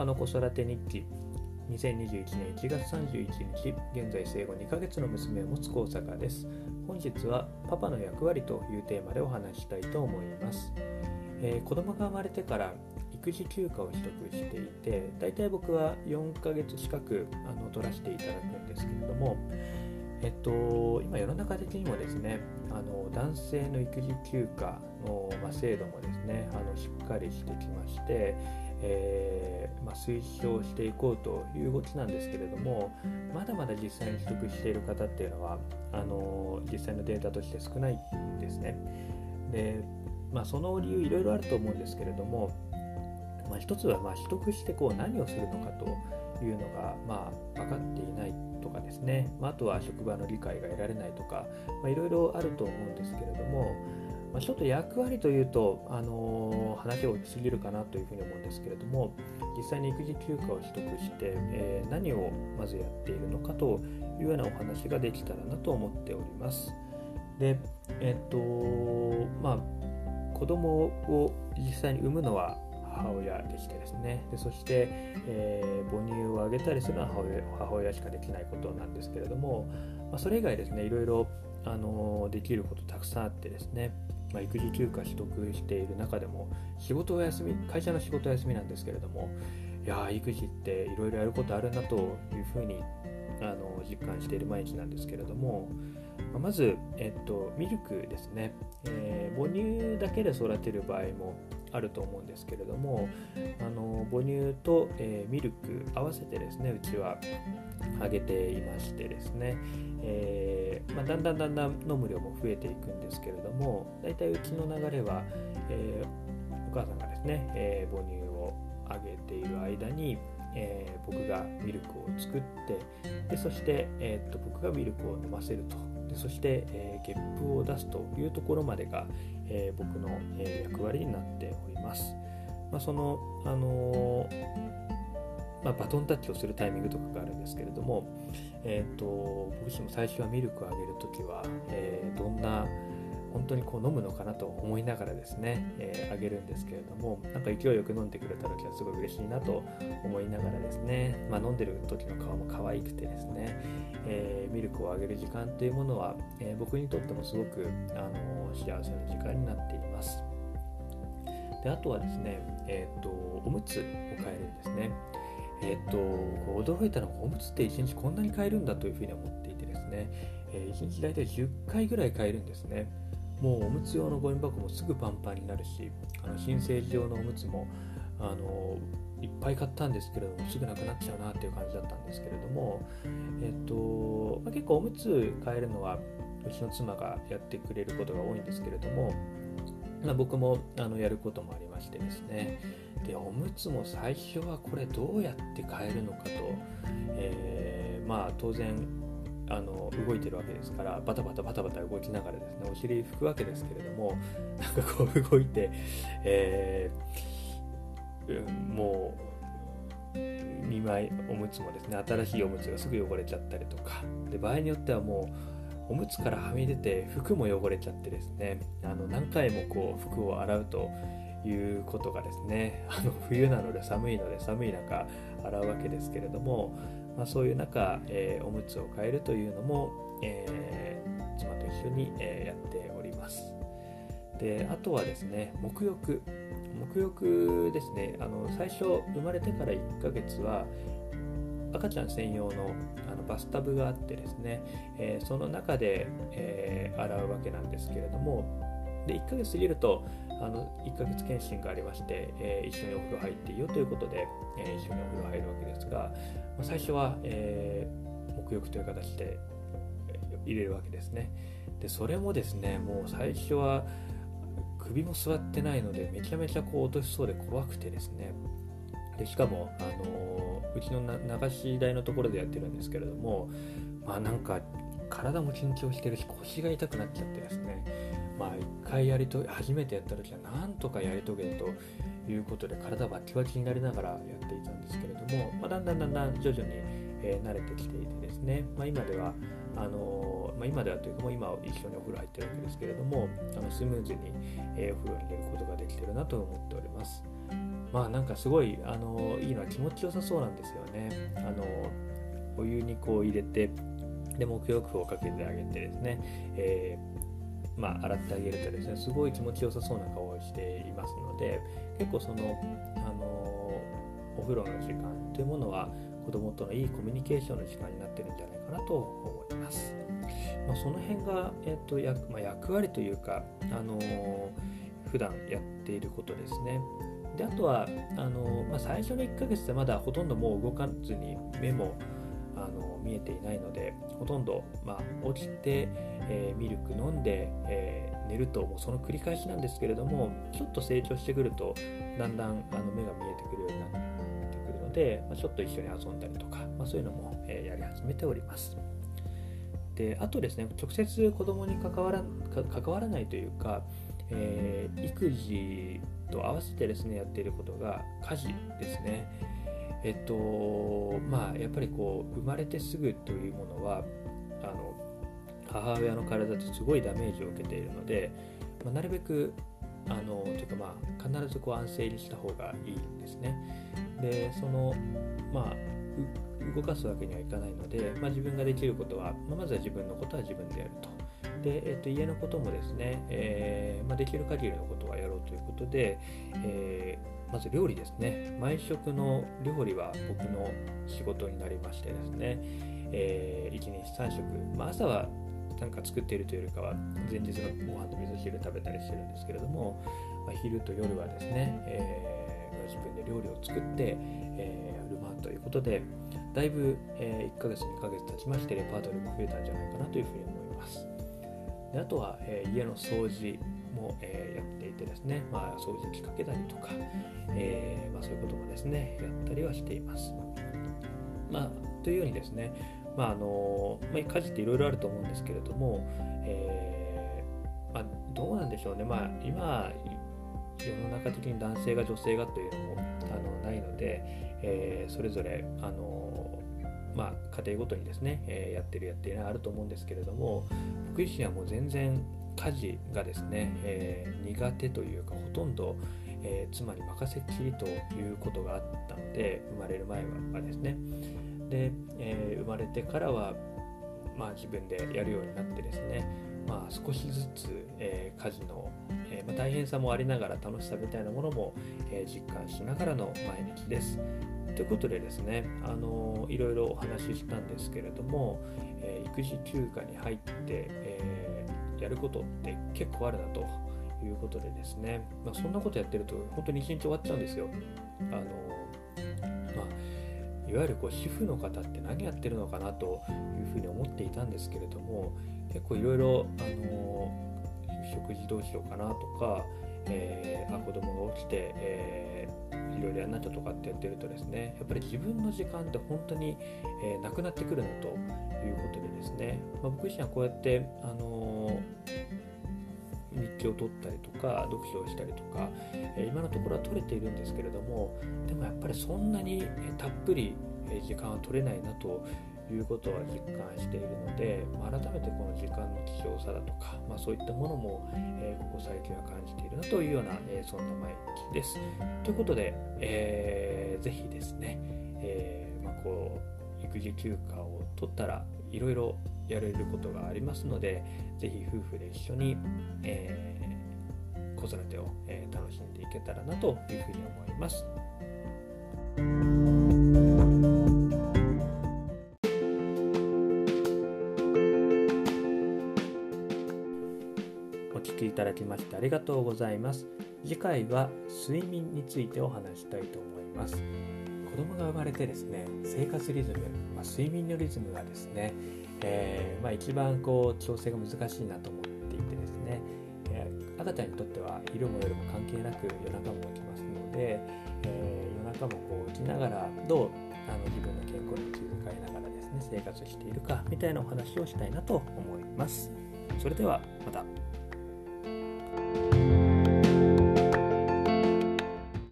パの子育て日記。2021年1月31日現在生後2ヶ月の娘を持つ高坂です。本日はパパの役割というテーマでお話したいと思います、えー、子供が生まれてから育児休暇を取得していて大体僕は4ヶ月近くあの取らせていただくんですけれどもえっと、今世の中的にもですねあの男性の育児休暇の、まあ、制度もですねあのしっかりしてきまして、えー、まあ、推奨していこうという動きなんですけれどもまだまだ実際に取得している方っていうのはあの実際のデータとして少ないんですね。でまあ、その理由いろいろあると思うんですけれども、まあ、一つはま取得してこう何をするのかというのが、まあ、分かっていないとかですね、まあ、あとは職場の理解が得られないとかいろいろあると思うんですけれども、まあ、ちょっと役割というと、あのー、話をしすぎるかなというふうに思うんですけれども実際に育児休暇を取得して、えー、何をまずやっているのかというようなお話ができたらなと思っております。で、えっとまあ、子供を実際に産むのは母親でしてですねでそして、えー、母乳をあげたりするのは母親母親しかできないことなんですけれども、まあ、それ以外ですねいろいろあのできることたくさんあってですね、まあ、育児休暇取得している中でも仕事お休み会社の仕事休みなんですけれどもいや育児っていろいろやることあるなというふうにあの実感している毎日なんですけれどもまず、えっと、ミルクですね、えー、母乳だけで育てる場合もあると思うんですけれどもあの母乳と、えー、ミルク合わせてですねうちはあげていましてですね、えー、まあ、だんだんだんだん飲む量も増えていくんですけれども大体うちの流れは、えお母さんがですね、え母乳をあげている間にえー、僕がミルクを作ってでそして、えー、っと僕がミルクを飲ませると。でそして、えー、ゲップを出すというところまでが、え僕の、え役割になっております。まあ、その、あのまあ、バトンタッチをするタイミングとかがあるんですけれども、えーと、と僕自身も最初はミルクをあげるときは、えー、当にこう飲むのかなと思いながらですね、えー、あげるんですけれどもなんか勢いよく飲んでくれた時はすごい嬉しいなと思いながらですね、まあ、飲んでる時の顔も可愛くてですね、えー、ミルクをあげる時間というものは、えー、僕にとってもすごく、あの幸せな時間になっています。であとはですね、えーと、おむつを変えるんですね。えっ、ー、と驚いたのがおむつって1日こんなに変えるんだというふうに思っていてですね、えー、1日大体10回ぐらい変えるんですね。もうおむつ用のゴミ箱もすぐパンパンになるしあの新生児用のおむつもあのいっぱい買ったんですけれどもすぐなくなっちゃうなっていう感じだったんですけれども、えっとまあ、結構おむつ変えるのはうちの妻がやってくれることが多いんですけれども、まあ、僕もあのやることもありましてですね。でおむつも最初はこれどうやって変えるのかと、えー、まあ当然あの動いてるわけですからバタバタバタバタ動きながらですねお尻拭くわけですけれどもなんかこう動いて、えー、もう2枚おむつもですね新しいおむつがすぐ汚れちゃったりとか。で場合によってはもうおむつからはみ出て服も汚れちゃってですねあの何回もこう服を洗うということがですねあの冬なので寒いので寒い中洗うわけですけれどもまあ、そういう中、えー、おむつを変えるというのも、えー、妻と一緒に、えやっております。であとはですね沐浴沐浴ですねあの最初生まれてから1ヶ月は赤ちゃん専用のあのバスタブがあってですね、えー、その中で、えー、洗うわけなんですけれどもで1ヶ月過ぎるとあの1ヶ月検診がありまして、えー、一緒にお風呂入っていいよということで、えー、一緒にお風呂入るわけですが、まあ、最初は、えー、沐浴という形で入れるわけですね。でそれもですねもう最初は首も座ってないのでめちゃめちゃこう落としそうで怖くてですね。でしかも、あのうちの流し台のところでやってるんですけれどもまあなんか体も緊張してるし腰が痛くなっちゃってですね。まあ一回やりと初めてやった時はなんとかやり遂げるということで体バキバキになりながらやっていたんですけれども、まあ、だんだんだんだん徐々に、えー、慣れてきていてですね、まあ、今ではあのまあ、今ではというかもう今一緒にお風呂入ってるわけですけれどもあのスムーズに、えー、お風呂に入れることができてるなと思っております。まあなんかすごいあのいいのは気持ちよさそうなんですよね。あのお湯にこう入れてで沐浴をかけてあげてですね、えー、まあ、洗ってあげるとですねすごい気持ちよさそうな顔をしていますので結構そのあのお風呂の時間というものは子供とのいいコミュニケーションの時間になってるんじゃないかなと思います。まあ、その辺が、えーと役まあ、役割というか、あのー、普段やっていることですね。であとはあの、まあ、最初の1ヶ月でまだほとんどもう動かずに目もの見えていないのでほとんど、まあ、起きて、えー、ミルク飲んで、えー、寝るともうその繰り返しなんですけれどもちょっと成長してくるとだんだんあの目が見えてくるようになってくるので、まあ、ちょっと一緒に遊んだりとか、まあ、そういうのも、えー、やり始めております。であとですね直接子供に関わら関わらないというか、え、育児と合わせてですねやっていることが家事ですね。えっとまあやっぱりこう生まれてすぐというものはあの母親の体ってすごいダメージを受けているので、まあ、なるべくあのというかまあ必ずこう安静にした方がいいんですね。でそのまあ動かすわけにはいかないので、まあ、自分ができることは、まあ、まずは自分のことは自分でやると。で、えっと、家のこともですね、えー、まあ、できる限りのことはやろうということで、えー、まず料理ですね。毎食の料理は僕の仕事になりましてですね、えー、1日3食、まあ、朝はなんか作っているというよりかは前日のご飯と味噌汁食べたりしてるんですけれども、まあ、昼と夜はですね、えー、自分で料理を作って、えー、振る舞うということでだいぶ、えー、1ヶ月2ヶ月経ちましてレパートリーも増えたんじゃないかなというふうに思います。であとは、えー、家の掃除。も、え、やっていてですね、まあ、掃除機かけたりとか、えーまあ、そういうこともですねやったりはしています。まあというようにですねまああのまあ、家事っていろいろあると思うんですけれども、えーまあ、どうなんでしょうね、まあ、今世の中的に男性が女性がというのもあのないので、えー、それぞれあの、まあ、家庭ごとにですね、えー、やってるやっていないあると思うんですけれども僕自身はもう全然家事がですね、えー、苦手というかほとんど、え妻に任せっきりということがあったので生まれる前はですねで、えー、生まれてからは、まあ、自分でやるようになってですね、まあ、少しずつ、えー、家事の、えー、まあ、大変さもありながら楽しさみたいなものも、え実感しながらの毎日です。ということでですね、あのいろいろお話ししたんですけれども、え育児休暇に入って、えやることって結構あるなということでですね、まあ、そんなことやってると本当に一日終わっちゃうんですよ。あのまあいわゆるこう主婦の方って何やってるのかなというふうに思っていたんですけれども結構いろいろあの食事どうしようかなとか、え、子供が起きて、えー、いろいろやんなっちゃとかってやってるとですねやっぱり自分の時間って本当に、えー、なくなってくるのということでですね、まあ、僕自身はこうやって、あの日記を取ったりとか読書をしたりとか、え今のところは取れているんですけれどもでもやっぱりそんなにえたっぷり時間は取れないなということは実感しているので、まあ、改めてこの時間の貴重さだとか、まあ、そういったものも、えー、ここ最近は感じているなというような、えー、そんな毎日です。ということで、えー、ぜひですね、えーまあ、こう育児休暇を取ったらいろいろやれることがありますので、ぜひ夫婦で一緒に、え、子育てを、え、楽しんでいけたらなというふうに思います。お聴きいただきましてありがとうございます。次回は睡眠についてお話したいと思います。子供が生まれてですね、生活リズム、まあ、睡眠のリズムがですね、えー、まあ、一番こう調整が難しいなと思っていてですね、えー、赤ちゃんにとっては昼も夜も関係なく夜中も起きますので、えー、夜中もこう起きながらどうあの自分の健康に気遣いながらですね生活しているかみたいなお話をしたいなと思います。それではまた。